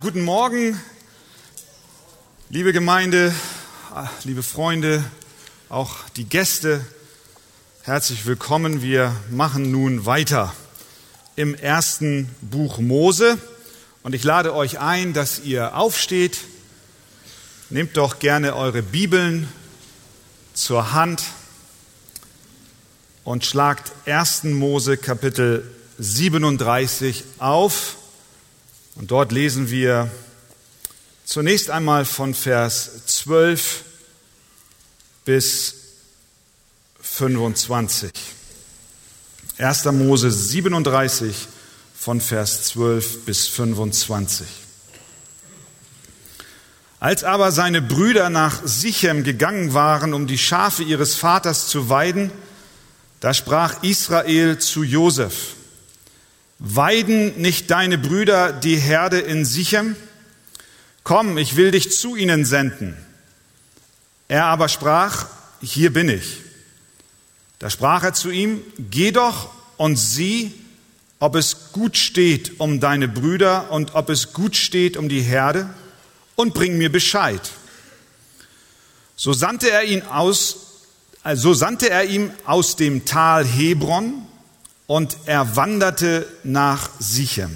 Guten Morgen, liebe Gemeinde, liebe Freunde, auch die Gäste. Herzlich willkommen. Wir machen nun weiter im ersten Buch Mose. Und ich lade euch ein, dass ihr aufsteht. Nehmt doch gerne eure Bibeln zur Hand und schlagt 1. Mose Kapitel 37 auf. Und dort lesen wir zunächst einmal von Vers 12 bis 25. 1. Mose 37 von Vers 12 bis 25. Als aber seine Brüder nach Sichem gegangen waren, um die Schafe ihres Vaters zu weiden, da sprach Israel zu Josef, Weiden nicht deine Brüder die Herde in Sichem? Komm, ich will dich zu ihnen senden. Er aber sprach, hier bin ich. Da sprach er zu ihm, geh doch und sieh, ob es gut steht um deine Brüder und ob es gut steht um die Herde und bring mir Bescheid. So sandte er ihn aus, so sandte er ihm aus dem Tal Hebron und er wanderte nach Sichem.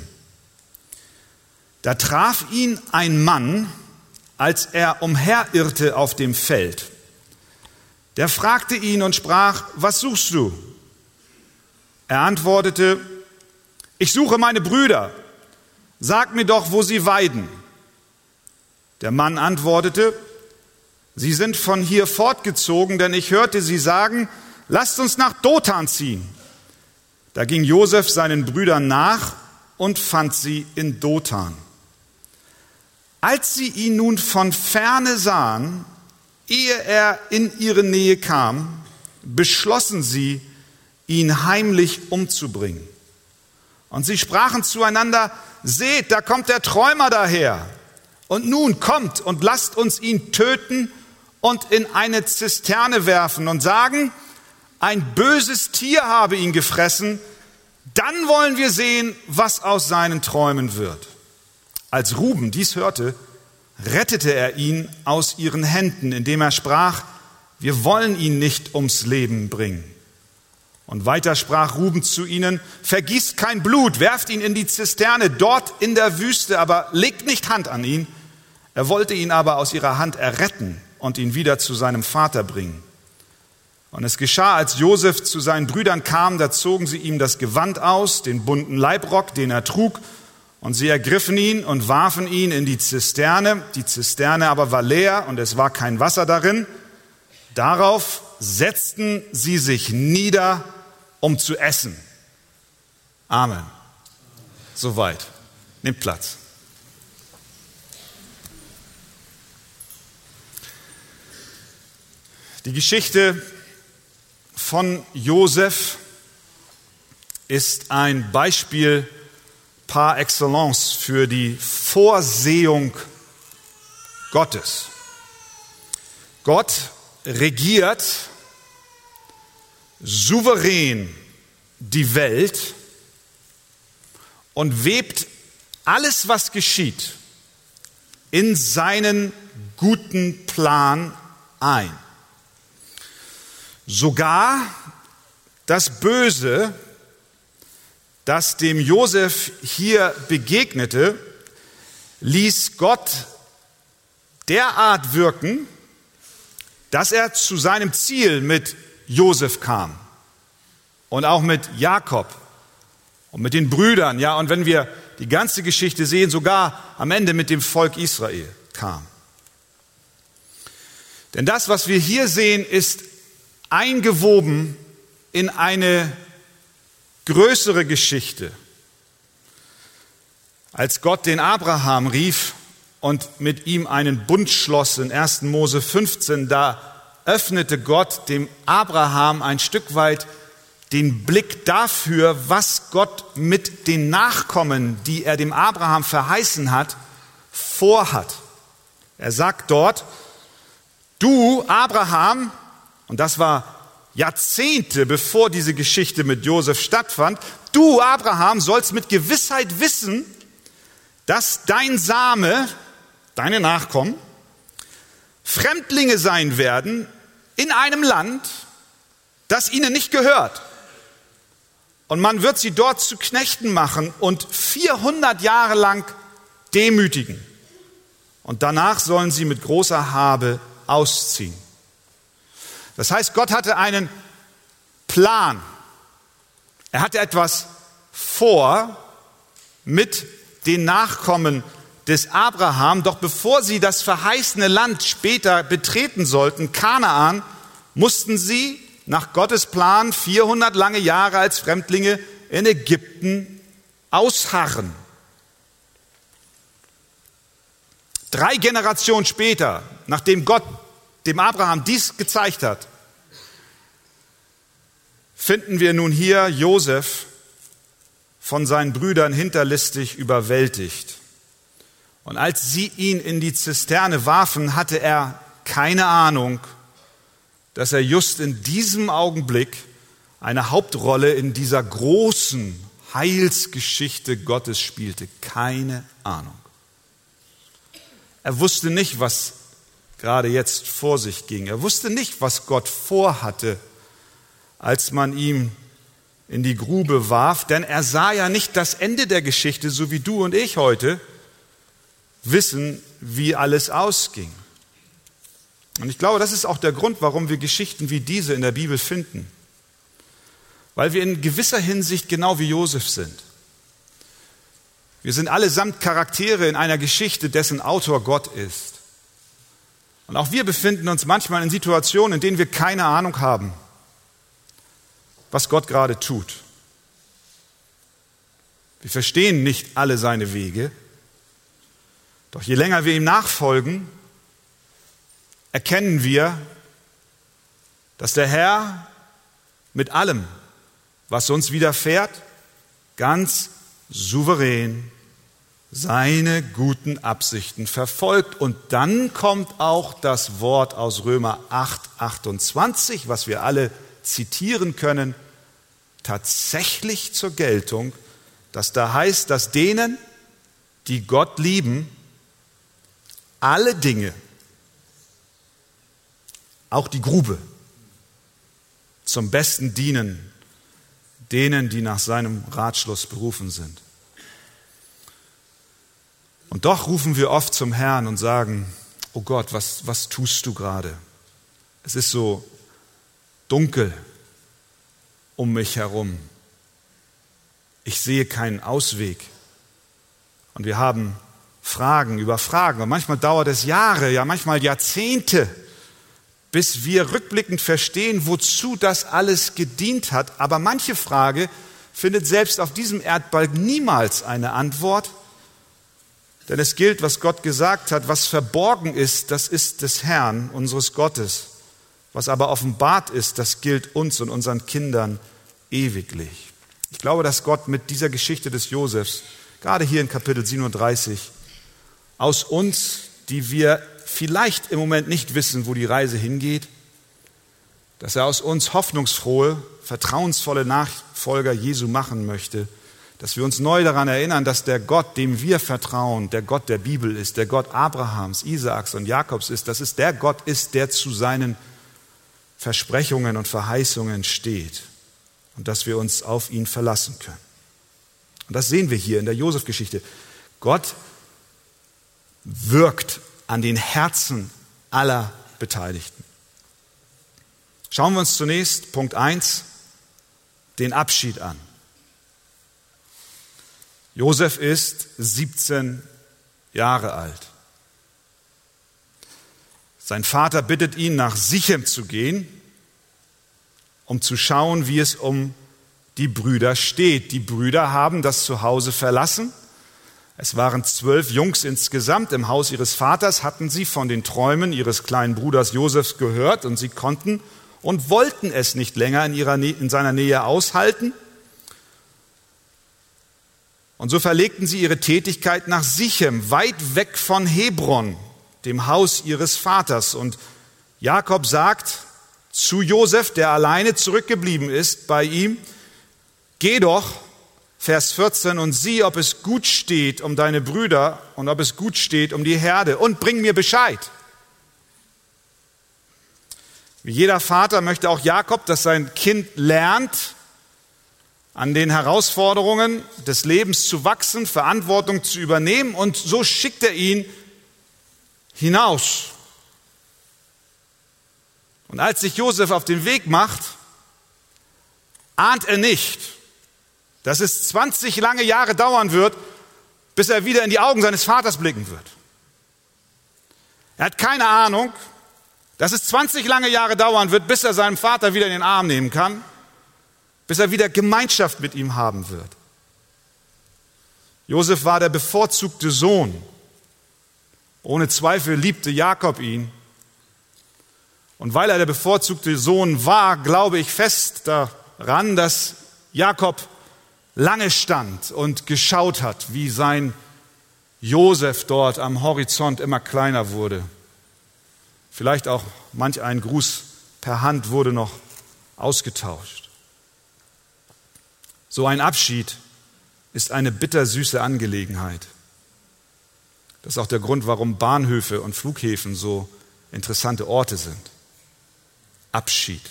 Da traf ihn ein Mann, als er umherirrte auf dem Feld. Der fragte ihn und sprach, was suchst du? Er antwortete, ich suche meine Brüder. Sag mir doch, wo sie weiden. Der Mann antwortete, sie sind von hier fortgezogen, denn ich hörte sie sagen, lasst uns nach Dothan ziehen. Da ging Josef seinen Brüdern nach und fand sie in Dothan. Als sie ihn nun von ferne sahen, ehe er in ihre Nähe kam, beschlossen sie, ihn heimlich umzubringen. Und sie sprachen zueinander, seht, da kommt der Träumer daher. Und nun kommt und lasst uns ihn töten und in eine Zisterne werfen und sagen, ein böses Tier habe ihn gefressen, dann wollen wir sehen, was aus seinen Träumen wird. Als Ruben dies hörte, rettete er ihn aus ihren Händen, indem er sprach, wir wollen ihn nicht ums Leben bringen. Und weiter sprach Ruben zu ihnen, vergießt kein Blut, werft ihn in die Zisterne dort in der Wüste, aber legt nicht Hand an ihn. Er wollte ihn aber aus ihrer Hand erretten und ihn wieder zu seinem Vater bringen. Und es geschah, als Josef zu seinen Brüdern kam, da zogen sie ihm das Gewand aus, den bunten Leibrock, den er trug, und sie ergriffen ihn und warfen ihn in die Zisterne. Die Zisterne aber war leer und es war kein Wasser darin. Darauf setzten sie sich nieder, um zu essen. Amen. Soweit. Nehmt Platz. Die Geschichte von Josef ist ein Beispiel par excellence für die Vorsehung Gottes. Gott regiert souverän die Welt und webt alles, was geschieht, in seinen guten Plan ein. Sogar das Böse, das dem Josef hier begegnete, ließ Gott derart wirken, dass er zu seinem Ziel mit Josef kam und auch mit Jakob und mit den Brüdern, ja, und wenn wir die ganze Geschichte sehen, sogar am Ende mit dem Volk Israel kam. Denn das, was wir hier sehen, ist eingewoben in eine größere Geschichte. Als Gott den Abraham rief und mit ihm einen Bund schloss in 1. Mose 15, da öffnete Gott dem Abraham ein Stück weit den Blick dafür, was Gott mit den Nachkommen, die er dem Abraham verheißen hat, vorhat. Er sagt dort, du Abraham, und das war Jahrzehnte bevor diese Geschichte mit Josef stattfand, du Abraham sollst mit Gewissheit wissen, dass dein Same, deine Nachkommen, Fremdlinge sein werden in einem Land, das ihnen nicht gehört. Und man wird sie dort zu Knechten machen und 400 Jahre lang demütigen. Und danach sollen sie mit großer Habe ausziehen. Das heißt, Gott hatte einen Plan. Er hatte etwas vor mit den Nachkommen des Abraham. Doch bevor sie das verheißene Land später betreten sollten, Kanaan, mussten sie nach Gottes Plan 400 lange Jahre als Fremdlinge in Ägypten ausharren. Drei Generationen später, nachdem Gott dem Abraham dies gezeigt hat, finden wir nun hier Josef von seinen Brüdern hinterlistig überwältigt. Und als sie ihn in die Zisterne warfen, hatte er keine Ahnung, dass er just in diesem Augenblick eine Hauptrolle in dieser großen Heilsgeschichte Gottes spielte. Keine Ahnung. Er wusste nicht, was gerade jetzt vor sich ging. Er wusste nicht, was Gott vorhatte, als man ihm in die Grube warf, denn er sah ja nicht das Ende der Geschichte, so wie du und ich heute wissen, wie alles ausging. Und ich glaube, das ist auch der Grund, warum wir Geschichten wie diese in der Bibel finden. Weil wir in gewisser Hinsicht genau wie Josef sind. Wir sind allesamt Charaktere in einer Geschichte, dessen Autor Gott ist. Und auch wir befinden uns manchmal in Situationen, in denen wir keine Ahnung haben, was Gott gerade tut. Wir verstehen nicht alle seine Wege, doch je länger wir ihm nachfolgen, erkennen wir, dass der Herr mit allem, was uns widerfährt, ganz souverän seine guten Absichten verfolgt. Und dann kommt auch das Wort aus Römer 8, 28, was wir alle zitieren können, tatsächlich zur Geltung, dass da heißt, dass denen, die Gott lieben, alle Dinge auch die Grube zum Besten dienen denen, die nach seinem Ratschluss berufen sind. Und doch rufen wir oft zum Herrn und sagen, oh Gott, was, was tust du gerade? Es ist so dunkel um mich herum. Ich sehe keinen Ausweg. Und wir haben Fragen über Fragen. Und manchmal dauert es Jahre, ja manchmal Jahrzehnte, bis wir rückblickend verstehen, wozu das alles gedient hat. Aber manche Frage findet selbst auf diesem Erdbalg niemals eine Antwort. Denn es gilt, was Gott gesagt hat, was verborgen ist, das ist des Herrn, unseres Gottes. Was aber offenbart ist, das gilt uns und unseren Kindern ewiglich. Ich glaube, dass Gott mit dieser Geschichte des Josefs, gerade hier in Kapitel 37, aus uns, die wir vielleicht im Moment nicht wissen, wo die Reise hingeht, dass er aus uns hoffnungsfrohe, vertrauensvolle Nachfolger Jesu machen möchte, dass wir uns neu daran erinnern, dass der Gott, dem wir vertrauen, der Gott der Bibel ist, der Gott Abrahams, Isaaks und Jakobs ist, dass es der Gott ist, der zu seinen Versprechungen und Verheißungen steht und dass wir uns auf ihn verlassen können. Und das sehen wir hier in der Josef-Geschichte. Gott wirkt an den Herzen aller Beteiligten. Schauen wir uns zunächst Punkt 1, den Abschied an. Josef ist 17 Jahre alt. Sein Vater bittet ihn, nach Sichem zu gehen, um zu schauen, wie es um die Brüder steht. Die Brüder haben das Zuhause verlassen es waren zwölf Jungs insgesamt. Im Haus ihres Vaters hatten sie von den Träumen ihres kleinen Bruders Josefs gehört und sie konnten und wollten es nicht länger in, ihrer, in seiner Nähe aushalten. Und so verlegten sie ihre Tätigkeit nach Sichem, weit weg von Hebron, dem Haus ihres Vaters. Und Jakob sagt zu Josef, der alleine zurückgeblieben ist bei ihm, geh doch Vers 14, und sieh, ob es gut steht um deine Brüder und ob es gut steht um die Herde und bring mir Bescheid. Wie jeder Vater möchte auch Jakob, dass sein Kind lernt, an den Herausforderungen des Lebens zu wachsen, Verantwortung zu übernehmen und so schickt er ihn hinaus. Und als sich Josef auf den Weg macht, ahnt er nicht, dass es 20 lange Jahre dauern wird, bis er wieder in die Augen seines Vaters blicken wird. Er hat keine Ahnung, dass es 20 lange Jahre dauern wird, bis er seinen Vater wieder in den Arm nehmen kann, bis er wieder Gemeinschaft mit ihm haben wird. Josef war der bevorzugte Sohn. Ohne Zweifel liebte Jakob ihn. Und weil er der bevorzugte Sohn war, glaube ich fest daran, dass Jakob lange stand und geschaut hat, wie sein Josef dort am Horizont immer kleiner wurde. Vielleicht auch manch ein Gruß per Hand wurde noch ausgetauscht. So ein Abschied ist eine bittersüße Angelegenheit. Das ist auch der Grund, warum Bahnhöfe und Flughäfen so interessante Orte sind. Abschied.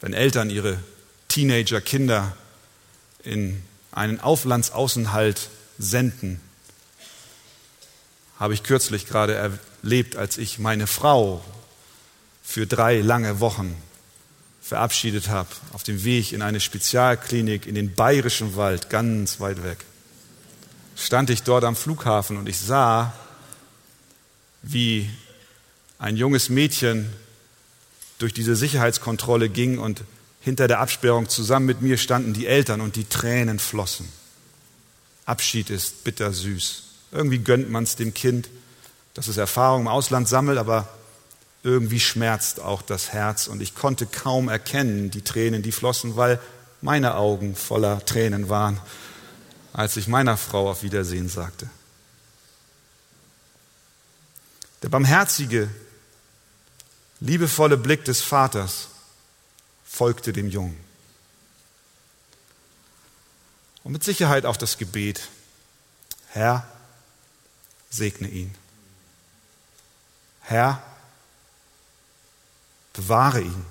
wenn Eltern ihre Teenager-Kinder in einen Auflandsaußenhalt senden, habe ich kürzlich gerade erlebt, als ich meine Frau für drei lange Wochen verabschiedet habe, auf dem Weg in eine Spezialklinik in den bayerischen Wald, ganz weit weg. Stand ich dort am Flughafen und ich sah, wie ein junges Mädchen durch diese Sicherheitskontrolle ging und hinter der Absperrung zusammen mit mir standen die Eltern und die Tränen flossen. Abschied ist bittersüß. Irgendwie gönnt man es dem Kind, dass es Erfahrungen im Ausland sammelt, aber irgendwie schmerzt auch das Herz und ich konnte kaum erkennen die Tränen, die flossen, weil meine Augen voller Tränen waren, als ich meiner Frau auf Wiedersehen sagte. Der barmherzige liebevolle Blick des Vaters folgte dem Jungen. Und mit Sicherheit auch das Gebet, Herr, segne ihn. Herr, bewahre ihn.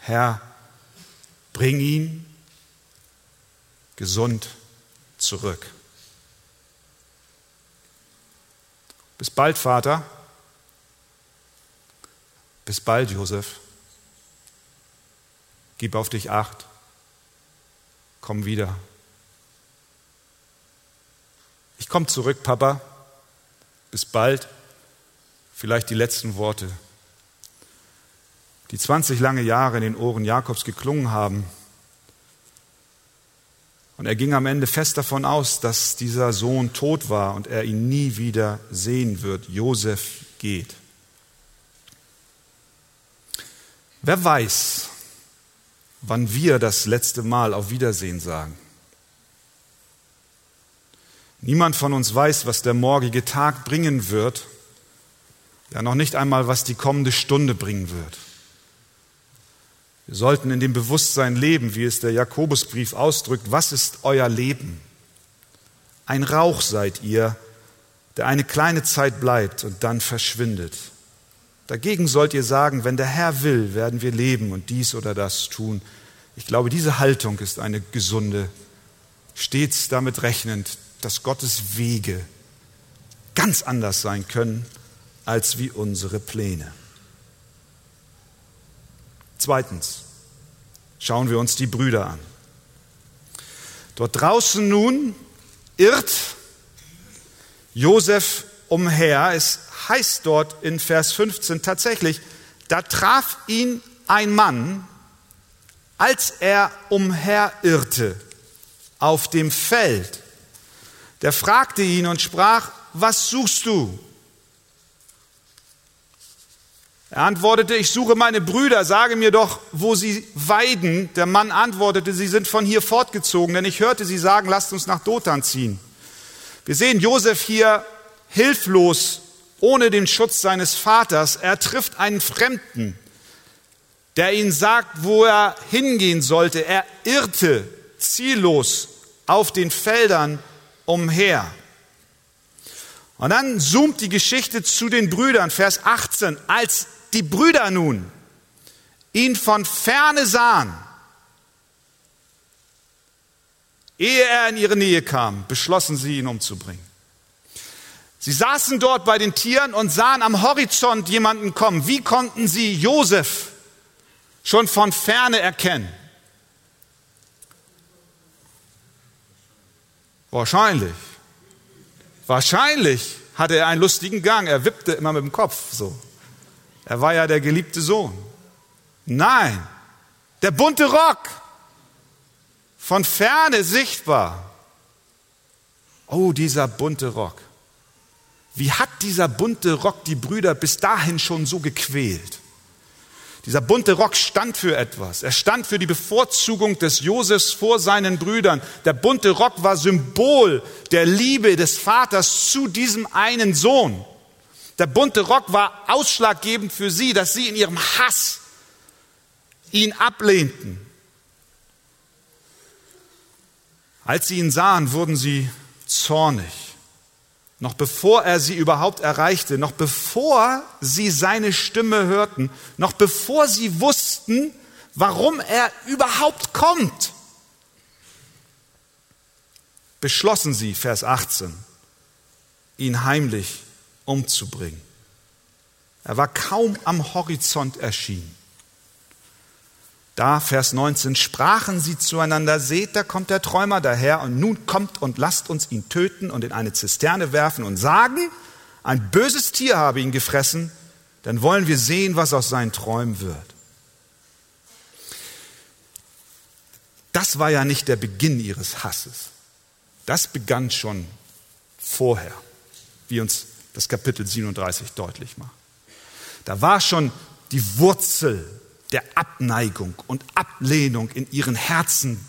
Herr, bring ihn gesund zurück. Bis bald, Vater. Bis bald, Josef. Gib auf dich acht. Komm wieder. Ich komme zurück, Papa. Bis bald. Vielleicht die letzten Worte, die 20 lange Jahre in den Ohren Jakobs geklungen haben. Und er ging am Ende fest davon aus, dass dieser Sohn tot war und er ihn nie wieder sehen wird. Josef geht. Wer weiß, wann wir das letzte Mal auf Wiedersehen sagen? Niemand von uns weiß, was der morgige Tag bringen wird, ja noch nicht einmal, was die kommende Stunde bringen wird. Wir sollten in dem Bewusstsein leben, wie es der Jakobusbrief ausdrückt, was ist euer Leben? Ein Rauch seid ihr, der eine kleine Zeit bleibt und dann verschwindet. Dagegen sollt ihr sagen, wenn der Herr will, werden wir leben und dies oder das tun. Ich glaube, diese Haltung ist eine gesunde, stets damit rechnend, dass Gottes Wege ganz anders sein können als wie unsere Pläne. Zweitens schauen wir uns die Brüder an. Dort draußen nun irrt Josef umher. Es heißt dort in Vers 15 tatsächlich, da traf ihn ein Mann, als er umherirrte auf dem Feld. Der fragte ihn und sprach, was suchst du? Er antwortete, ich suche meine Brüder, sage mir doch, wo sie weiden. Der Mann antwortete, sie sind von hier fortgezogen, denn ich hörte sie sagen, lasst uns nach Dothan ziehen. Wir sehen Josef hier hilflos ohne den Schutz seines Vaters. Er trifft einen Fremden. der ihnen sagt, wo er hingehen sollte. Er irrte ziellos auf den Feldern umher. Und dann zoomt die Geschichte zu den Brüdern, Vers 18. Als die Brüder nun ihn von ferne sahen, ehe er in ihre Nähe kam, beschlossen sie, ihn umzubringen. Sie saßen dort bei den Tieren und sahen am Horizont jemanden kommen. Wie konnten sie Josef schon von ferne erkennen? Wahrscheinlich. Wahrscheinlich hatte er einen lustigen Gang. Er wippte immer mit dem Kopf so. Er war ja der geliebte Sohn. Nein, der bunte Rock. Von ferne sichtbar. Oh, dieser bunte Rock. Wie hat dieser bunte Rock die Brüder bis dahin schon so gequält? Dieser bunte Rock stand für etwas. Er stand für die Bevorzugung des Josefs vor seinen Brüdern. Der bunte Rock war Symbol der Liebe des Vaters zu diesem einen Sohn. Der bunte Rock war ausschlaggebend für sie, dass sie in ihrem Hass ihn ablehnten. Als sie ihn sahen, wurden sie zornig noch bevor er sie überhaupt erreichte, noch bevor sie seine Stimme hörten, noch bevor sie wussten, warum er überhaupt kommt, beschlossen sie, Vers 18, ihn heimlich umzubringen. Er war kaum am Horizont erschienen. Da, Vers 19, sprachen sie zueinander, seht, da kommt der Träumer daher und nun kommt und lasst uns ihn töten und in eine Zisterne werfen und sagen, ein böses Tier habe ihn gefressen, dann wollen wir sehen, was aus seinen Träumen wird. Das war ja nicht der Beginn ihres Hasses. Das begann schon vorher, wie uns das Kapitel 37 deutlich macht. Da war schon die Wurzel der Abneigung und Ablehnung in ihren Herzen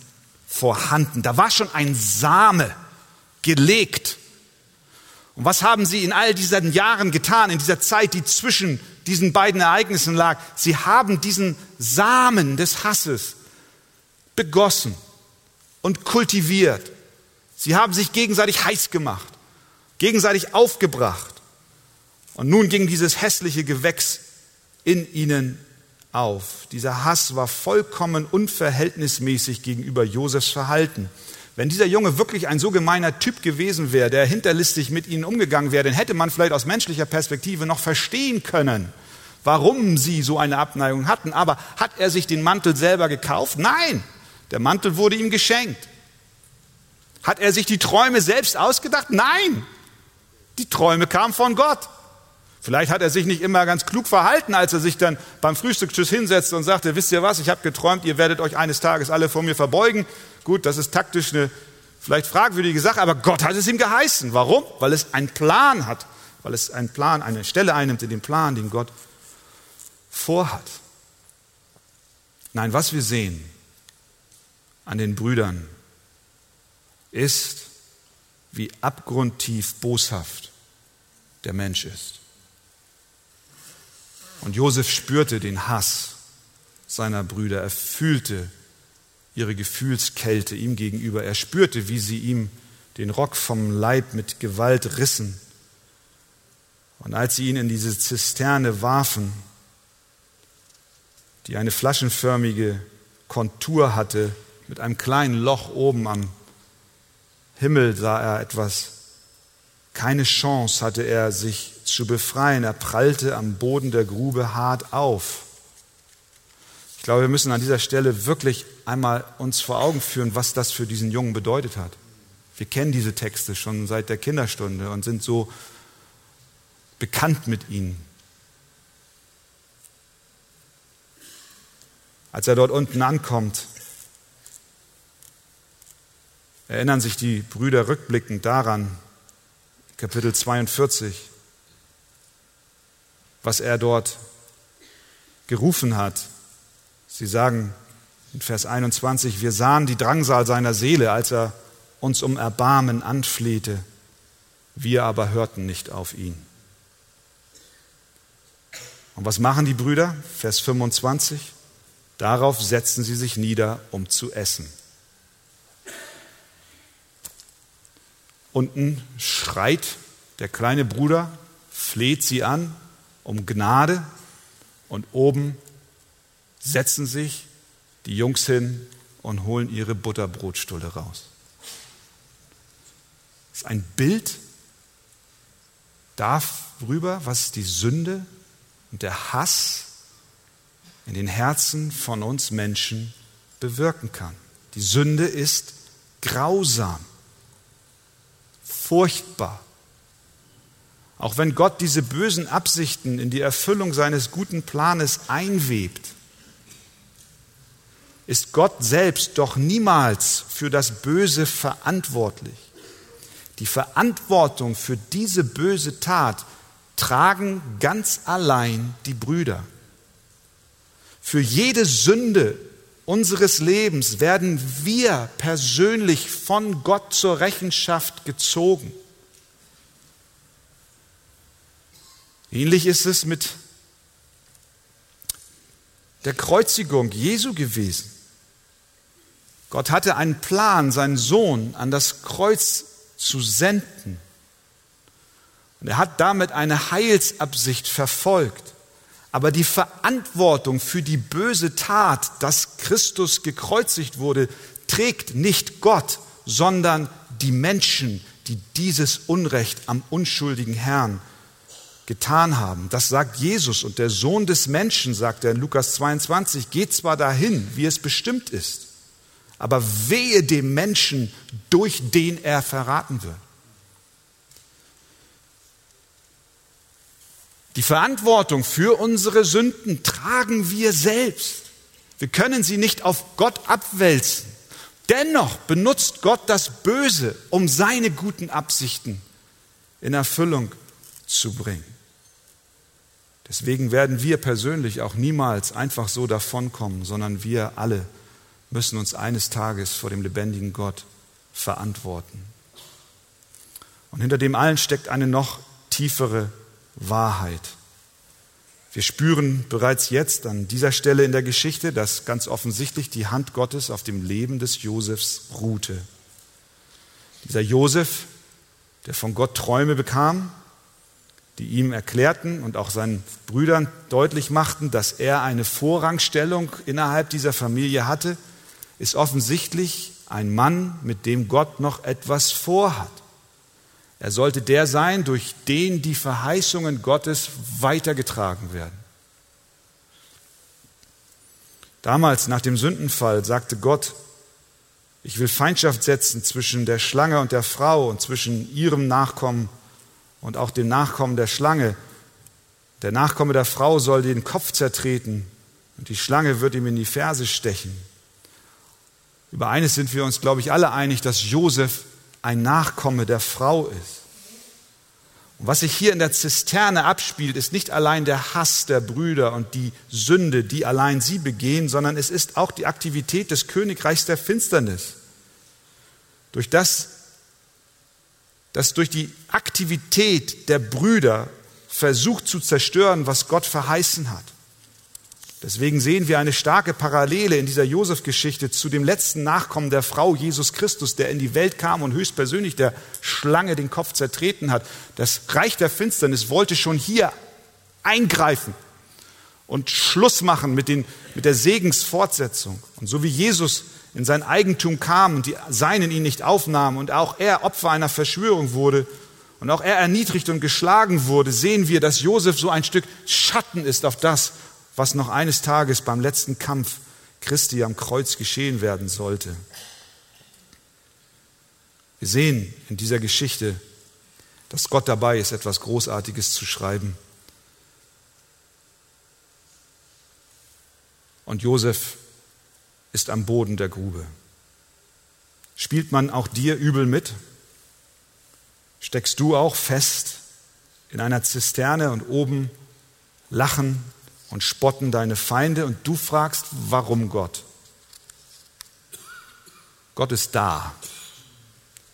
vorhanden. Da war schon ein Same gelegt. Und was haben sie in all diesen Jahren getan, in dieser Zeit, die zwischen diesen beiden Ereignissen lag? Sie haben diesen Samen des Hasses begossen und kultiviert. Sie haben sich gegenseitig heiß gemacht, gegenseitig aufgebracht. Und nun ging dieses hässliche Gewächs in ihnen auf. Dieser Hass war vollkommen unverhältnismäßig gegenüber Josefs Verhalten. Wenn dieser Junge wirklich ein so gemeiner Typ gewesen wäre, der hinterlistig mit ihnen umgegangen wäre, dann hätte man vielleicht aus menschlicher Perspektive noch verstehen können, warum sie so eine Abneigung hatten. Aber hat er sich den Mantel selber gekauft? Nein, der Mantel wurde ihm geschenkt. Hat er sich die Träume selbst ausgedacht? Nein, die Träume kamen von Gott. Vielleicht hat er sich nicht immer ganz klug verhalten, als er sich dann beim Frühstückstisch hinsetzte und sagte, wisst ihr was, ich habe geträumt, ihr werdet euch eines Tages alle vor mir verbeugen. Gut, das ist taktisch eine vielleicht fragwürdige Sache, aber Gott hat es ihm geheißen. Warum? Weil es einen Plan hat, weil es einen Plan, eine Stelle einnimmt in dem Plan, den Gott vorhat. Nein, was wir sehen an den Brüdern ist, wie abgrundtief boshaft der Mensch ist. Und Josef spürte den Hass seiner Brüder. Er fühlte ihre Gefühlskälte ihm gegenüber. Er spürte, wie sie ihm den Rock vom Leib mit Gewalt rissen. Und als sie ihn in diese Zisterne warfen, die eine flaschenförmige Kontur hatte, mit einem kleinen Loch oben am Himmel sah er etwas. Keine Chance hatte er, sich zu befreien. Er prallte am Boden der Grube hart auf. Ich glaube, wir müssen an dieser Stelle wirklich einmal uns vor Augen führen, was das für diesen Jungen bedeutet hat. Wir kennen diese Texte schon seit der Kinderstunde und sind so bekannt mit ihnen. Als er dort unten ankommt, erinnern sich die Brüder rückblickend daran, Kapitel 42, was er dort gerufen hat. Sie sagen in Vers 21, wir sahen die Drangsal seiner Seele, als er uns um Erbarmen anflehte. Wir aber hörten nicht auf ihn. Und was machen die Brüder? Vers 25. Darauf setzen sie sich nieder, um zu essen. Unten schreit der kleine Bruder, fleht sie an um Gnade und oben setzen sich die Jungs hin und holen ihre Butterbrotstulle raus. Das ist ein Bild darüber, was die Sünde und der Hass in den Herzen von uns Menschen bewirken kann. Die Sünde ist grausam, furchtbar. Auch wenn Gott diese bösen Absichten in die Erfüllung seines guten Planes einwebt, ist Gott selbst doch niemals für das Böse verantwortlich. Die Verantwortung für diese böse Tat tragen ganz allein die Brüder. Für jede Sünde unseres Lebens werden wir persönlich von Gott zur Rechenschaft gezogen. Ähnlich ist es mit der Kreuzigung Jesu gewesen. Gott hatte einen Plan, seinen Sohn an das Kreuz zu senden. Und er hat damit eine Heilsabsicht verfolgt. Aber die Verantwortung für die böse Tat, dass Christus gekreuzigt wurde, trägt nicht Gott, sondern die Menschen, die dieses Unrecht am unschuldigen Herrn getan haben. Das sagt Jesus und der Sohn des Menschen, sagt er in Lukas 22, geht zwar dahin, wie es bestimmt ist, aber wehe dem Menschen, durch den er verraten wird. Die Verantwortung für unsere Sünden tragen wir selbst. Wir können sie nicht auf Gott abwälzen. Dennoch benutzt Gott das Böse, um seine guten Absichten in Erfüllung zu bringen. Deswegen werden wir persönlich auch niemals einfach so davonkommen, sondern wir alle müssen uns eines Tages vor dem lebendigen Gott verantworten. Und hinter dem allen steckt eine noch tiefere Wahrheit. Wir spüren bereits jetzt an dieser Stelle in der Geschichte, dass ganz offensichtlich die Hand Gottes auf dem Leben des Josefs ruhte. Dieser Josef, der von Gott Träume bekam, die ihm erklärten und auch seinen Brüdern deutlich machten, dass er eine Vorrangstellung innerhalb dieser Familie hatte, ist offensichtlich ein Mann, mit dem Gott noch etwas vorhat. Er sollte der sein, durch den die Verheißungen Gottes weitergetragen werden. Damals nach dem Sündenfall sagte Gott, ich will Feindschaft setzen zwischen der Schlange und der Frau und zwischen ihrem Nachkommen und auch dem Nachkommen der Schlange. Der Nachkomme der Frau soll den Kopf zertreten und die Schlange wird ihm in die Ferse stechen. Über eines sind wir uns, glaube ich, alle einig, dass Josef ein Nachkomme der Frau ist. Und was sich hier in der Zisterne abspielt, ist nicht allein der Hass der Brüder und die Sünde, die allein sie begehen, sondern es ist auch die Aktivität des Königreichs der Finsternis. Durch das das durch die Aktivität der Brüder versucht zu zerstören, was Gott verheißen hat. Deswegen sehen wir eine starke Parallele in dieser Josef-Geschichte zu dem letzten Nachkommen der Frau Jesus Christus, der in die Welt kam und höchstpersönlich der Schlange den Kopf zertreten hat. Das Reich der Finsternis wollte schon hier eingreifen und Schluss machen mit, den, mit der Segensfortsetzung. Und so wie Jesus in sein Eigentum kam und die Seinen ihn nicht aufnahmen und auch er Opfer einer Verschwörung wurde und auch er erniedrigt und geschlagen wurde, sehen wir, dass Josef so ein Stück Schatten ist auf das, was noch eines Tages beim letzten Kampf Christi am Kreuz geschehen werden sollte. Wir sehen in dieser Geschichte, dass Gott dabei ist, etwas Großartiges zu schreiben. Und Josef ist am Boden der Grube. Spielt man auch dir übel mit? Steckst du auch fest in einer Zisterne und oben lachen und spotten deine Feinde und du fragst, warum Gott? Gott ist da.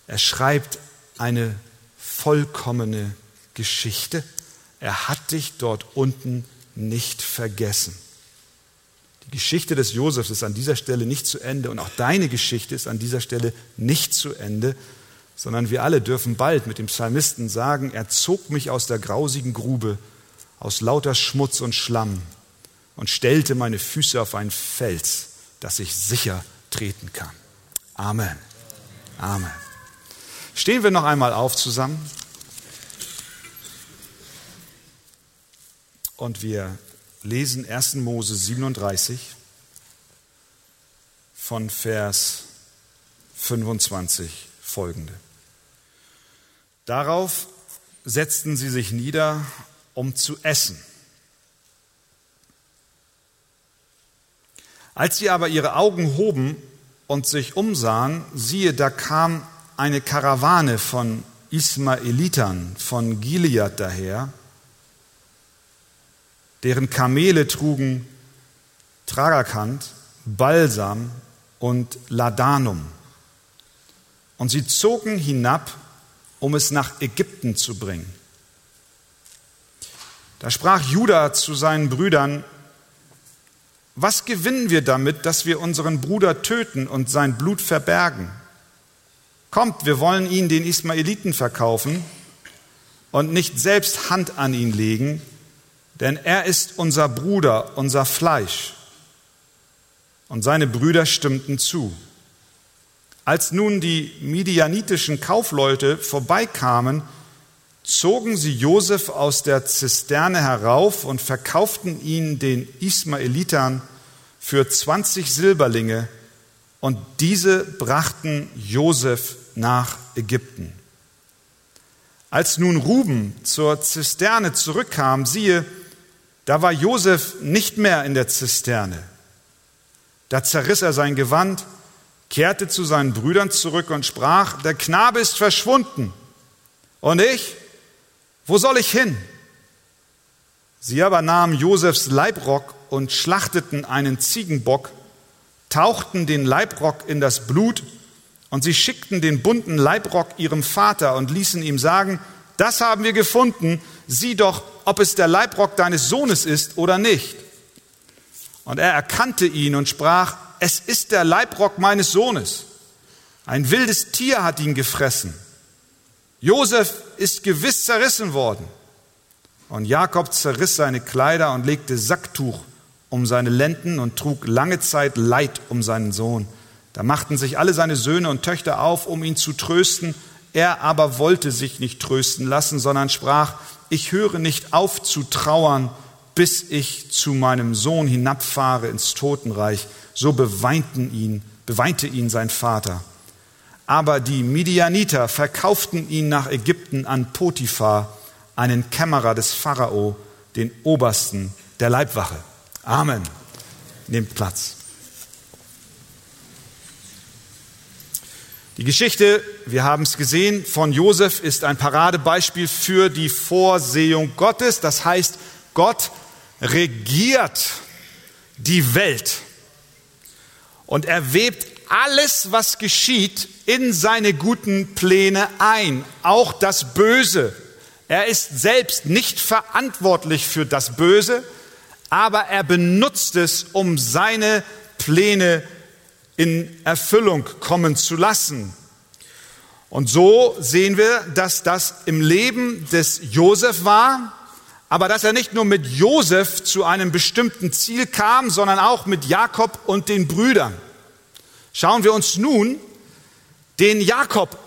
Er schreibt eine vollkommene Geschichte. Er hat dich dort unten nicht vergessen. Geschichte des Josefs ist an dieser Stelle nicht zu Ende und auch deine Geschichte ist an dieser Stelle nicht zu Ende, sondern wir alle dürfen bald mit dem Psalmisten sagen, er zog mich aus der grausigen Grube, aus lauter Schmutz und Schlamm und stellte meine Füße auf einen Fels, dass ich sicher treten kann. Amen. Amen. Stehen wir noch einmal auf zusammen. Und wir lesen 1. Mose 37 von Vers 25 folgende. Darauf setzten sie sich nieder, um zu essen. Als sie aber ihre Augen hoben und sich umsahen, siehe, da kam eine Karawane von Ismaelitern von Gilead daher, deren Kamele trugen Tragakant, Balsam und Ladanum. Und sie zogen hinab, um es nach Ägypten zu bringen. Da sprach Judah zu seinen Brüdern, was gewinnen wir damit, dass wir unseren Bruder töten und sein Blut verbergen? Kommt, wir wollen ihn den Ismaeliten verkaufen und nicht selbst Hand an ihn legen, denn er ist unser Bruder, unser Fleisch. Und seine Brüder stimmten zu. Als nun die midianitischen Kaufleute vorbeikamen, zogen sie Josef aus der Zisterne herauf und verkauften ihn den Ismaelitern für 20 Silberlinge und diese brachten Josef nach Ägypten. Als nun Ruben zur Zisterne zurückkam, siehe, da war Josef nicht mehr in der Zisterne. Da zerriss er sein Gewand, kehrte zu seinen Brüdern zurück und sprach, der Knabe ist verschwunden. Und ich, wo soll ich hin? Sie aber nahmen Josefs Leibrock und schlachteten einen Ziegenbock, tauchten den Leibrock in das Blut und sie schickten den bunten Leibrock ihrem Vater und ließen ihm sagen, das haben wir gefunden, sieh doch, ob es der Leibrock deines Sohnes ist oder nicht. Und er erkannte ihn und sprach, es ist der Leibrock meines Sohnes. Ein wildes Tier hat ihn gefressen. Josef ist gewiss zerrissen worden. Und Jakob zerriss seine Kleider und legte Sacktuch um seine Lenden und trug lange Zeit Leid um seinen Sohn. Da machten sich alle seine Söhne und Töchter auf, um ihn zu trösten. Er aber wollte sich nicht trösten lassen, sondern sprach, ich höre nicht auf zu trauern, bis ich zu meinem Sohn hinabfahre ins Totenreich. So beweinten ihn, beweinte ihn sein Vater. Aber die Midianiter verkauften ihn nach Ägypten an Potiphar, einen Kämmerer des Pharao, den Obersten der Leibwache. Amen. Nehmt Platz. Die Geschichte, wir haben es gesehen, von Josef ist ein Paradebeispiel für die Vorsehung Gottes. Das heißt, Gott regiert die Welt und er webt alles, was geschieht, in seine guten Pläne ein, auch das Böse. Er ist selbst nicht verantwortlich für das Böse, aber er benutzt es, um seine Pläne in Erfüllung kommen zu lassen. Und so sehen wir, dass das im Leben des Josef war, aber dass er nicht nur mit Josef zu einem bestimmten Ziel kam, sondern auch mit Jakob und den Brüdern. Schauen wir uns nun den Jakob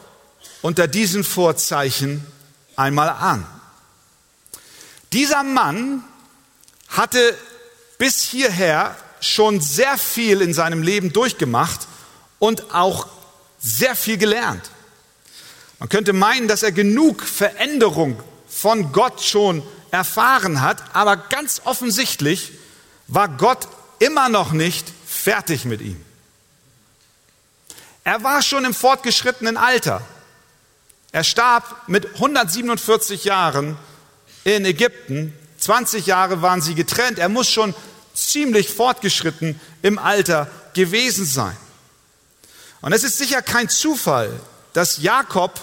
unter diesen Vorzeichen einmal an. Dieser Mann hatte bis hierher schon sehr viel in seinem Leben durchgemacht und auch sehr viel gelernt. Man könnte meinen, dass er genug Veränderung von Gott schon erfahren hat, aber ganz offensichtlich war Gott immer noch nicht fertig mit ihm. Er war schon im fortgeschrittenen Alter. Er starb mit 147 Jahren in Ägypten. 20 Jahre waren sie getrennt. Er muss schon ziemlich fortgeschritten im Alter gewesen sein. Und es ist sicher kein Zufall, dass Jakob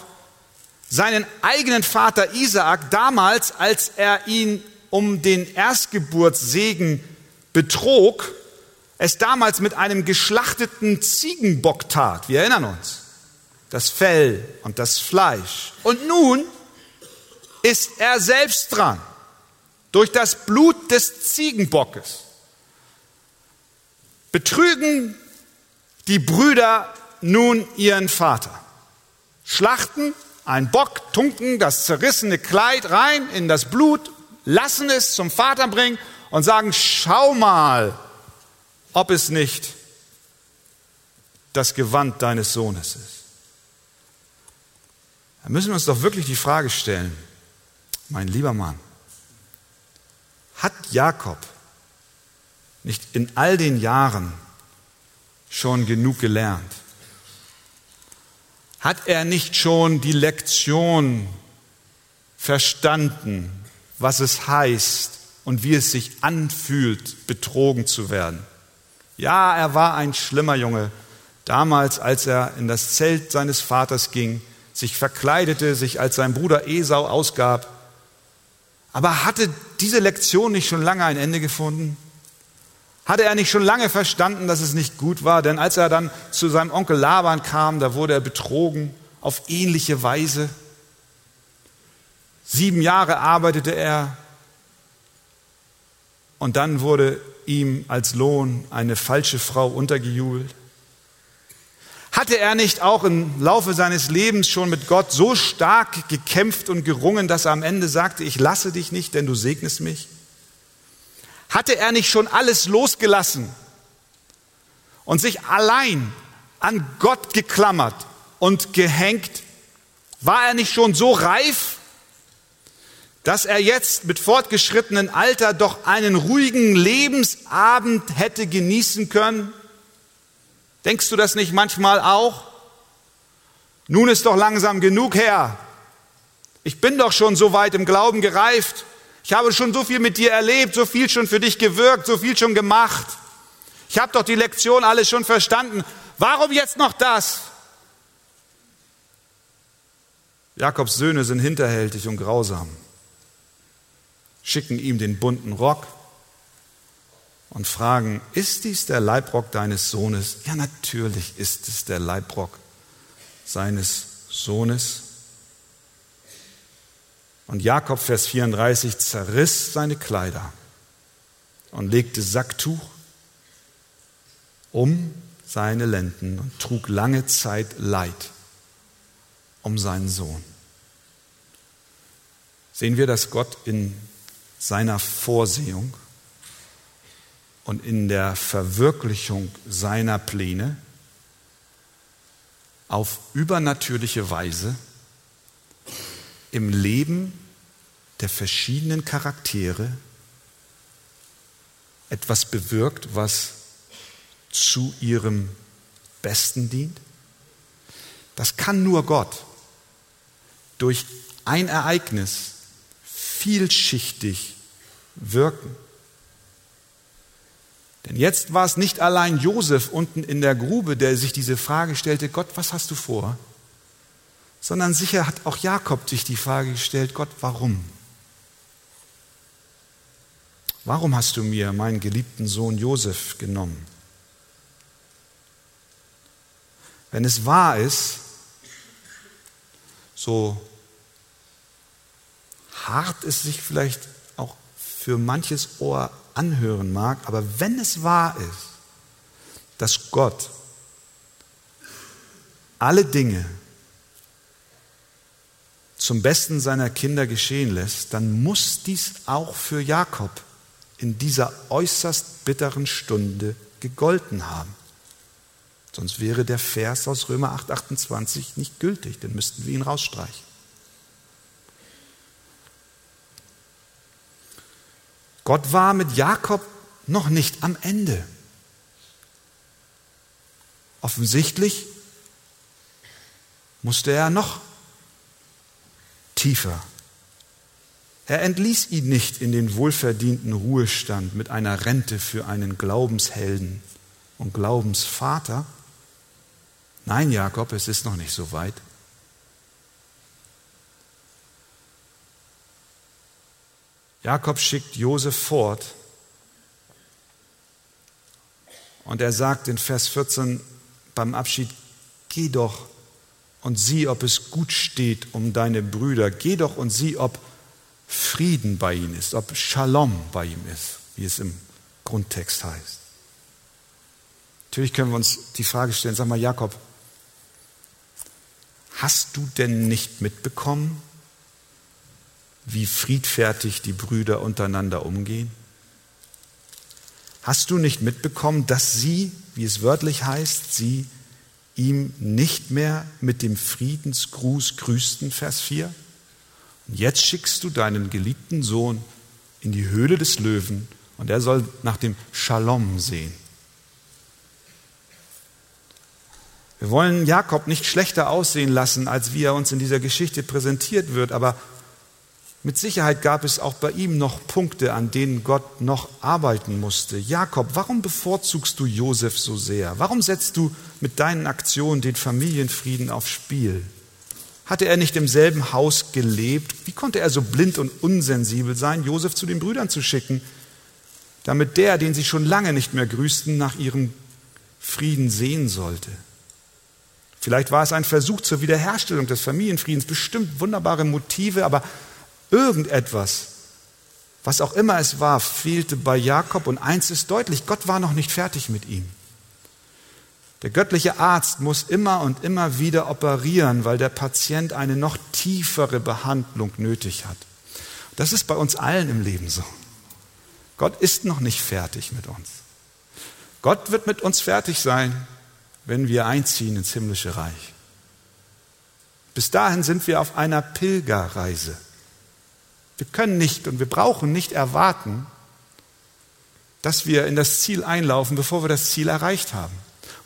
seinen eigenen Vater Isaak damals, als er ihn um den Erstgeburtssegen betrog, es damals mit einem geschlachteten Ziegenbock tat. Wir erinnern uns. Das Fell und das Fleisch. Und nun ist er selbst dran. Durch das Blut des Ziegenbockes betrügen die Brüder nun ihren Vater. Schlachten einen Bock, tunken das zerrissene Kleid rein in das Blut, lassen es zum Vater bringen und sagen, schau mal, ob es nicht das Gewand deines Sohnes ist. Da müssen wir uns doch wirklich die Frage stellen, mein lieber Mann, hat Jakob nicht in all den Jahren schon genug gelernt? Hat er nicht schon die Lektion verstanden, was es heißt und wie es sich anfühlt, betrogen zu werden? Ja, er war ein schlimmer Junge. Damals, als er in das Zelt seines Vaters ging, sich verkleidete, sich als sein Bruder Esau ausgab. Aber hatte diese Lektion nicht schon lange ein Ende gefunden? Hatte er nicht schon lange verstanden, dass es nicht gut war? Denn als er dann zu seinem Onkel Laban kam, da wurde er betrogen auf ähnliche Weise. Sieben Jahre arbeitete er und dann wurde ihm als Lohn eine falsche Frau untergejubelt? Hatte er nicht auch im Laufe seines Lebens schon mit Gott so stark gekämpft und gerungen, dass er am Ende sagte, ich lasse dich nicht, denn du segnest mich? Hatte er nicht schon alles losgelassen und sich allein an Gott geklammert und gehängt? War er nicht schon so reif, dass er jetzt mit fortgeschrittenem Alter doch einen ruhigen Lebensabend hätte genießen können? Denkst du das nicht manchmal auch? Nun ist doch langsam genug her. Ich bin doch schon so weit im Glauben gereift. Ich habe schon so viel mit dir erlebt, so viel schon für dich gewirkt, so viel schon gemacht. Ich habe doch die Lektion alles schon verstanden. Warum jetzt noch das? Jakobs Söhne sind hinterhältig und grausam schicken ihm den bunten Rock und fragen, ist dies der Leibrock deines Sohnes? Ja, natürlich ist es der Leibrock seines Sohnes. Und Jakob, Vers 34, zerriss seine Kleider und legte Sacktuch um seine Lenden und trug lange Zeit Leid um seinen Sohn. Sehen wir, dass Gott in seiner Vorsehung und in der Verwirklichung seiner Pläne auf übernatürliche Weise im Leben der verschiedenen Charaktere etwas bewirkt, was zu ihrem Besten dient? Das kann nur Gott durch ein Ereignis vielschichtig wirken. Denn jetzt war es nicht allein Josef unten in der Grube, der sich diese Frage stellte, Gott, was hast du vor? Sondern sicher hat auch Jakob sich die Frage gestellt, Gott, warum? Warum hast du mir meinen geliebten Sohn Josef genommen? Wenn es wahr ist, so hart es sich vielleicht auch für manches Ohr anhören mag, aber wenn es wahr ist, dass Gott alle Dinge zum Besten seiner Kinder geschehen lässt, dann muss dies auch für Jakob in dieser äußerst bitteren Stunde gegolten haben. Sonst wäre der Vers aus Römer 8, 28 nicht gültig, dann müssten wir ihn rausstreichen. Gott war mit Jakob noch nicht am Ende. Offensichtlich musste er noch tiefer. Er entließ ihn nicht in den wohlverdienten Ruhestand mit einer Rente für einen Glaubenshelden und Glaubensvater. Nein, Jakob, es ist noch nicht so weit. Jakob schickt Josef fort Und er sagt in Vers 14 beim Abschied, geh doch und sieh, ob es gut steht um deine Brüder. Geh doch und sieh, ob Frieden bei ihnen ist, ob Shalom bei ihm ist, wie es im Grundtext heißt. Natürlich können wir uns die Frage stellen, sag mal Jakob, hast du denn nicht mitbekommen, wie friedfertig die Brüder untereinander umgehen? Hast du nicht mitbekommen, dass sie, wie es wörtlich heißt, sie ihm nicht mehr mit dem Friedensgruß grüßten, Vers 4? Und jetzt schickst du deinen geliebten Sohn in die Höhle des Löwen und er soll nach dem Shalom sehen. Wir wollen Jakob nicht schlechter aussehen lassen, als wie er uns in dieser Geschichte präsentiert wird, aber mit Sicherheit gab es auch bei ihm noch Punkte, an denen Gott noch arbeiten musste. Jakob, warum bevorzugst du Josef so sehr? Warum setzt du mit deinen Aktionen den Familienfrieden aufs Spiel? Hatte er nicht im selben Haus gelebt? Wie konnte er so blind und unsensibel sein, Josef zu den Brüdern zu schicken, damit der, den sie schon lange nicht mehr grüßten, nach ihrem Frieden sehen sollte? Vielleicht war es ein Versuch zur Wiederherstellung des Familienfriedens, bestimmt wunderbare Motive, aber irgendetwas, was auch immer es war, fehlte bei Jakob und eins ist deutlich, Gott war noch nicht fertig mit ihm. Der göttliche Arzt muss immer und immer wieder operieren, weil der Patient eine noch tiefere Behandlung nötig hat. Das ist bei uns allen im Leben so. Gott ist noch nicht fertig mit uns. Gott wird mit uns fertig sein, wenn wir einziehen ins himmlische Reich. Bis dahin sind wir auf einer Pilgerreise. Wir können nicht und wir brauchen nicht erwarten, dass wir in das Ziel einlaufen, bevor wir das Ziel erreicht haben.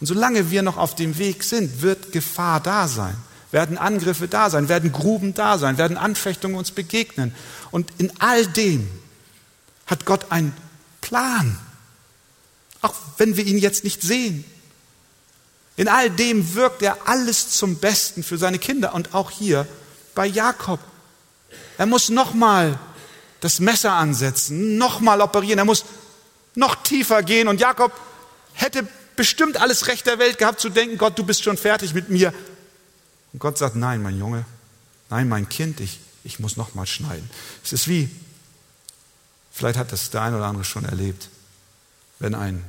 Und solange wir noch auf dem Weg sind, wird Gefahr da sein, werden Angriffe da sein, werden Gruben da sein, werden Anfechtungen uns begegnen. Und in all dem hat Gott einen Plan, auch wenn wir ihn jetzt nicht sehen. In all dem wirkt er alles zum Besten für seine Kinder und auch hier bei Jakob. Er muss nochmal das Messer ansetzen, nochmal operieren, er muss noch tiefer gehen und Jakob hätte bestimmt alles Recht der Welt gehabt zu denken, Gott, du bist schon fertig mit mir. Und Gott sagt, nein, mein Junge, nein, mein Kind, ich, ich muss nochmal schneiden. Es ist wie, vielleicht hat das der ein oder andere schon erlebt, wenn ein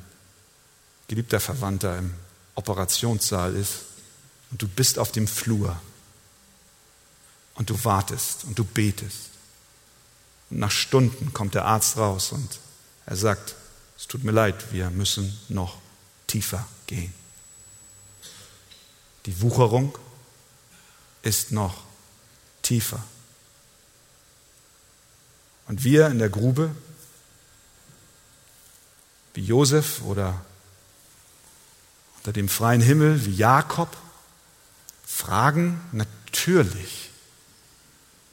geliebter Verwandter im Operationssaal ist und du bist auf dem Flur und du wartest und du betest. Und nach Stunden kommt der Arzt raus und er sagt, es tut mir leid, wir müssen noch tiefer gehen. Die Wucherung ist noch tiefer. Und wir in der Grube, wie Josef oder unter dem freien Himmel wie Jakob fragen natürlich,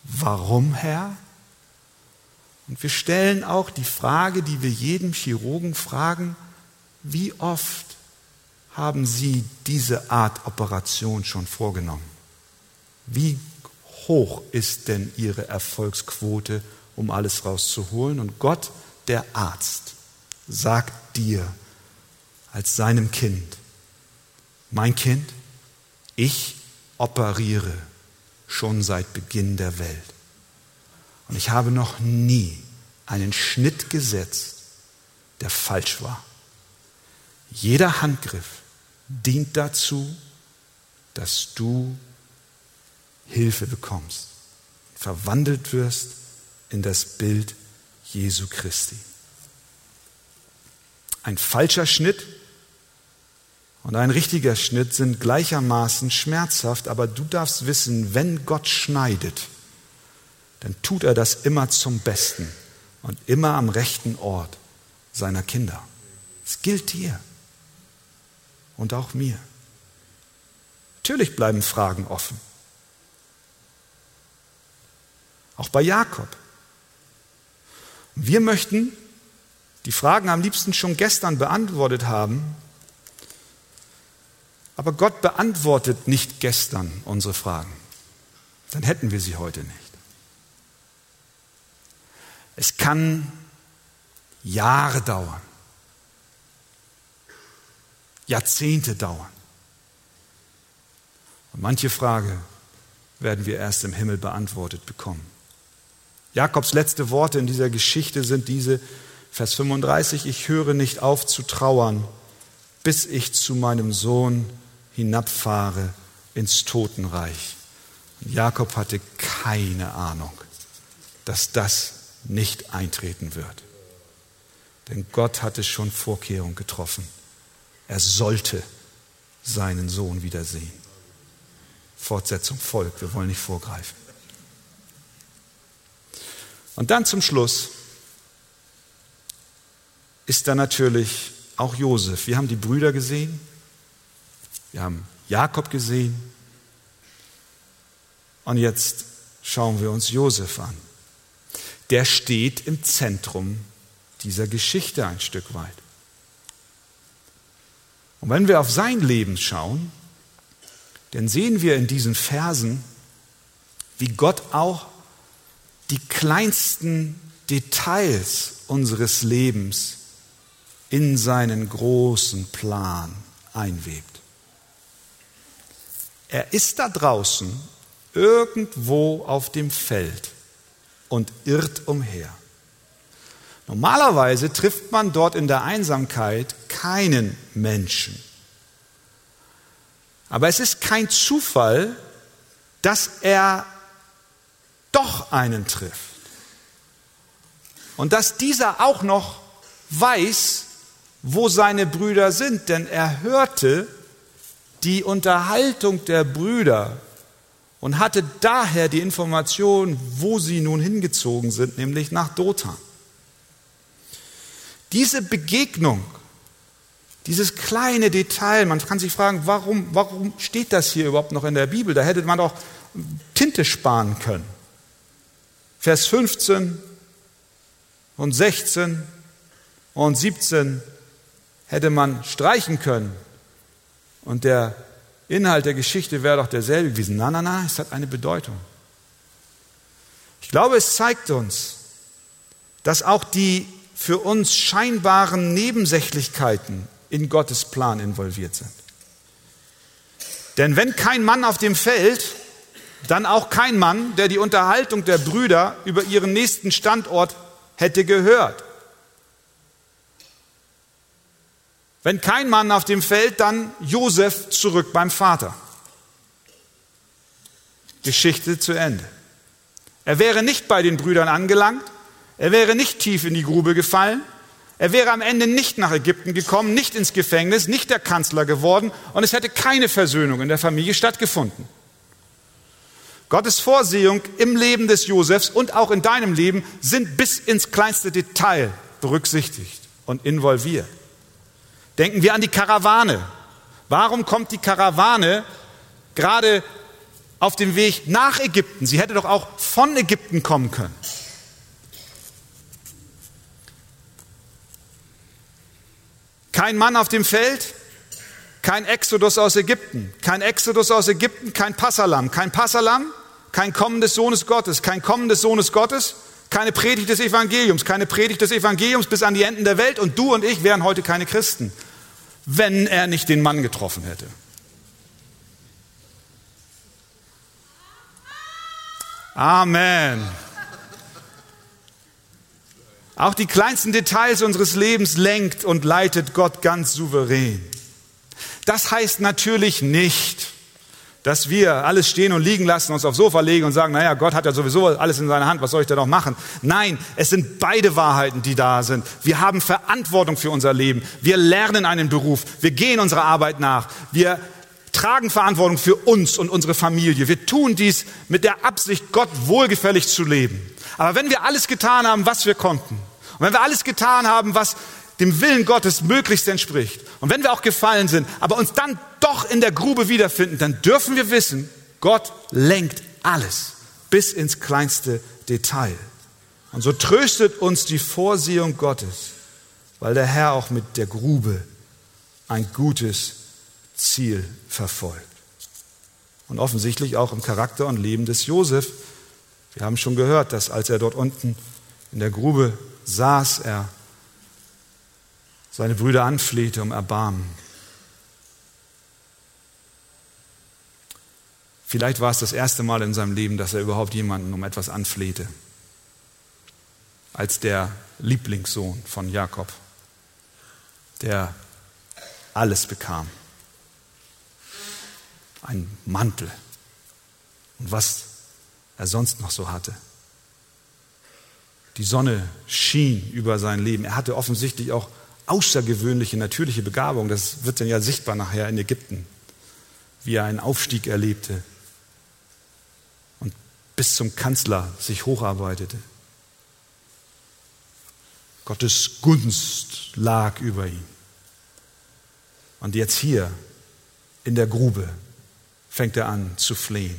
warum Herr? Und wir stellen auch die Frage, die wir jedem Chirurgen fragen, wie oft haben Sie diese Art Operation schon vorgenommen? Wie hoch ist denn Ihre Erfolgsquote, um alles rauszuholen? Und Gott, der Arzt, sagt dir als seinem Kind, mein Kind, ich operiere schon seit Beginn der Welt. Und ich habe noch nie einen Schnitt gesetzt, der falsch war. Jeder Handgriff dient dazu, dass du Hilfe bekommst, verwandelt wirst in das Bild Jesu Christi. Ein falscher Schnitt und ein richtiger Schnitt sind gleichermaßen schmerzhaft, aber du darfst wissen, wenn Gott schneidet, dann tut er das immer zum Besten und immer am rechten Ort seiner Kinder. Es gilt dir und auch mir. Natürlich bleiben Fragen offen. Auch bei Jakob. Wir möchten die Fragen am liebsten schon gestern beantwortet haben, aber Gott beantwortet nicht gestern unsere Fragen. Dann hätten wir sie heute nicht. Es kann Jahre dauern, Jahrzehnte dauern. Und manche Frage werden wir erst im Himmel beantwortet bekommen. Jakobs letzte Worte in dieser Geschichte sind diese, Vers 35, ich höre nicht auf zu trauern, bis ich zu meinem Sohn hinabfahre ins Totenreich. Und Jakob hatte keine Ahnung, dass das nicht eintreten wird. Denn Gott hatte schon Vorkehrung getroffen. Er sollte seinen Sohn wiedersehen. Fortsetzung folgt, wir wollen nicht vorgreifen. Und dann zum Schluss ist da natürlich auch Josef. Wir haben die Brüder gesehen, wir haben Jakob gesehen und jetzt schauen wir uns Josef an. Der steht im Zentrum dieser Geschichte ein Stück weit. Und wenn wir auf sein Leben schauen, dann sehen wir in diesen Versen, wie Gott auch die kleinsten Details unseres Lebens in seinen großen Plan einwebt. Er ist da draußen irgendwo auf dem Feld und irrt umher. Normalerweise trifft man dort in der Einsamkeit keinen Menschen. Aber es ist kein Zufall, dass er doch einen trifft. Und dass dieser auch noch weiß, wo seine Brüder sind, denn er hörte die Unterhaltung der Brüder und hatte daher die Information, wo sie nun hingezogen sind, nämlich nach Dothan. Diese Begegnung dieses kleine Detail, man kann sich fragen, warum, warum steht das hier überhaupt noch in der Bibel? Da hätte man doch Tinte sparen können. Vers 15 und 16 und 17 hätte man streichen können. Und der Inhalt der Geschichte wäre doch derselbe gewesen. Nein, nein, nein, es hat eine Bedeutung. Ich glaube, es zeigt uns, dass auch die für uns scheinbaren Nebensächlichkeiten in Gottes Plan involviert sind. Denn wenn kein Mann auf dem Feld, dann auch kein Mann, der die Unterhaltung der Brüder über ihren nächsten Standort hätte gehört. Wenn kein Mann auf dem Feld, dann Josef zurück beim Vater. Geschichte zu Ende. Er wäre nicht bei den Brüdern angelangt, er wäre nicht tief in die Grube gefallen, er wäre am Ende nicht nach Ägypten gekommen, nicht ins Gefängnis, nicht der Kanzler geworden und es hätte keine Versöhnung in der Familie stattgefunden. Gottes Vorsehung im Leben des Josefs und auch in deinem Leben sind bis ins kleinste Detail berücksichtigt und involviert. Denken wir an die Karawane. Warum kommt die Karawane gerade auf dem Weg nach Ägypten? Sie hätte doch auch von Ägypten kommen können. Kein Mann auf dem Feld, kein Exodus aus Ägypten, kein Exodus aus Ägypten, kein Passalam, kein Passalam, kein Kommen des Sohnes Gottes, kein Kommen des Sohnes Gottes, keine Predigt des Evangeliums, keine Predigt des Evangeliums bis an die Enden der Welt und du und ich wären heute keine Christen, wenn er nicht den Mann getroffen hätte. Amen. Auch die kleinsten Details unseres Lebens lenkt und leitet Gott ganz souverän. Das heißt natürlich nicht, dass wir alles stehen und liegen lassen, uns aufs Sofa legen und sagen, naja, Gott hat ja sowieso alles in seiner Hand, was soll ich da noch machen? Nein, es sind beide Wahrheiten, die da sind. Wir haben Verantwortung für unser Leben. Wir lernen einen Beruf. Wir gehen unserer Arbeit nach. Wir tragen Verantwortung für uns und unsere Familie. Wir tun dies mit der Absicht, Gott wohlgefällig zu leben. Aber wenn wir alles getan haben, was wir konnten, und wenn wir alles getan haben, was dem Willen Gottes möglichst entspricht, und wenn wir auch gefallen sind, aber uns dann doch in der Grube wiederfinden, dann dürfen wir wissen, Gott lenkt alles bis ins kleinste Detail. Und so tröstet uns die Vorsehung Gottes, weil der Herr auch mit der Grube ein gutes Ziel verfolgt. Und offensichtlich auch im Charakter und Leben des Josef. Wir haben schon gehört, dass als er dort unten in der Grube saß, er seine Brüder anflehte um Erbarmen. Vielleicht war es das erste Mal in seinem Leben, dass er überhaupt jemanden um etwas anflehte, als der Lieblingssohn von Jakob, der alles bekam. Ein Mantel und was er sonst noch so hatte. Die Sonne schien über sein Leben. Er hatte offensichtlich auch außergewöhnliche natürliche Begabung. Das wird dann ja sichtbar nachher in Ägypten, wie er einen Aufstieg erlebte und bis zum Kanzler sich hocharbeitete. Gottes Gunst lag über ihm. Und jetzt hier in der Grube fängt er an zu flehen.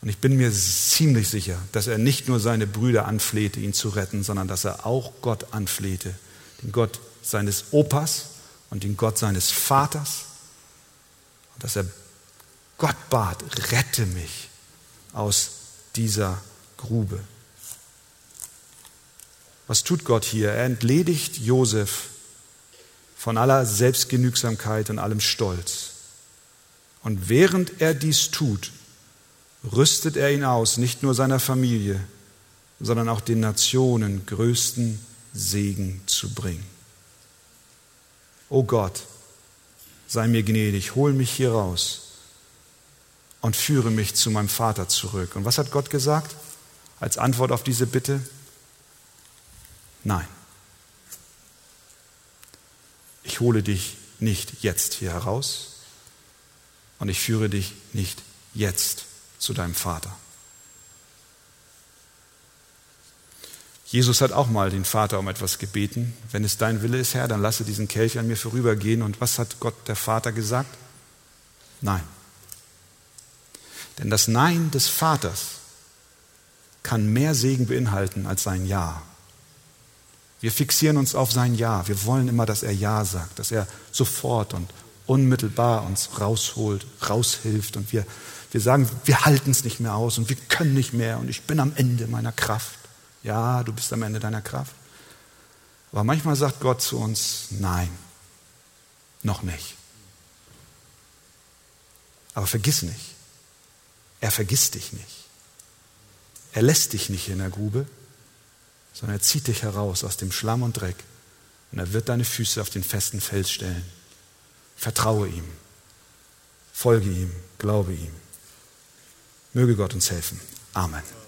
Und ich bin mir ziemlich sicher, dass er nicht nur seine Brüder anflehte, ihn zu retten, sondern dass er auch Gott anflehte, den Gott seines Opas und den Gott seines Vaters. Und dass er Gott bat, rette mich aus dieser Grube. Was tut Gott hier? Er entledigt Josef von aller Selbstgenügsamkeit und allem Stolz. Und während er dies tut, rüstet er ihn aus, nicht nur seiner Familie, sondern auch den Nationen größten Segen zu bringen. O Gott, sei mir gnädig, hol mich hier raus und führe mich zu meinem Vater zurück. Und was hat Gott gesagt als Antwort auf diese Bitte? Nein. Ich hole dich nicht jetzt hier heraus und ich führe dich nicht jetzt zu deinem Vater. Jesus hat auch mal den Vater um etwas gebeten. Wenn es dein Wille ist, Herr, dann lasse diesen Kelch an mir vorübergehen. Und was hat Gott, der Vater, gesagt? Nein. Denn das Nein des Vaters kann mehr Segen beinhalten als sein Ja. Wir fixieren uns auf sein Ja. Wir wollen immer, dass er Ja sagt, dass er sofort und unmittelbar uns rausholt, raushilft und wir wir sagen, wir halten es nicht mehr aus und wir können nicht mehr und ich bin am Ende meiner Kraft. Ja, du bist am Ende deiner Kraft. Aber manchmal sagt Gott zu uns, nein, noch nicht. Aber vergiss nicht, er vergisst dich nicht. Er lässt dich nicht in der Grube, sondern er zieht dich heraus aus dem Schlamm und Dreck und er wird deine Füße auf den festen Fels stellen. Vertraue ihm, folge ihm, glaube ihm. Möge Gott uns helfen. Amen.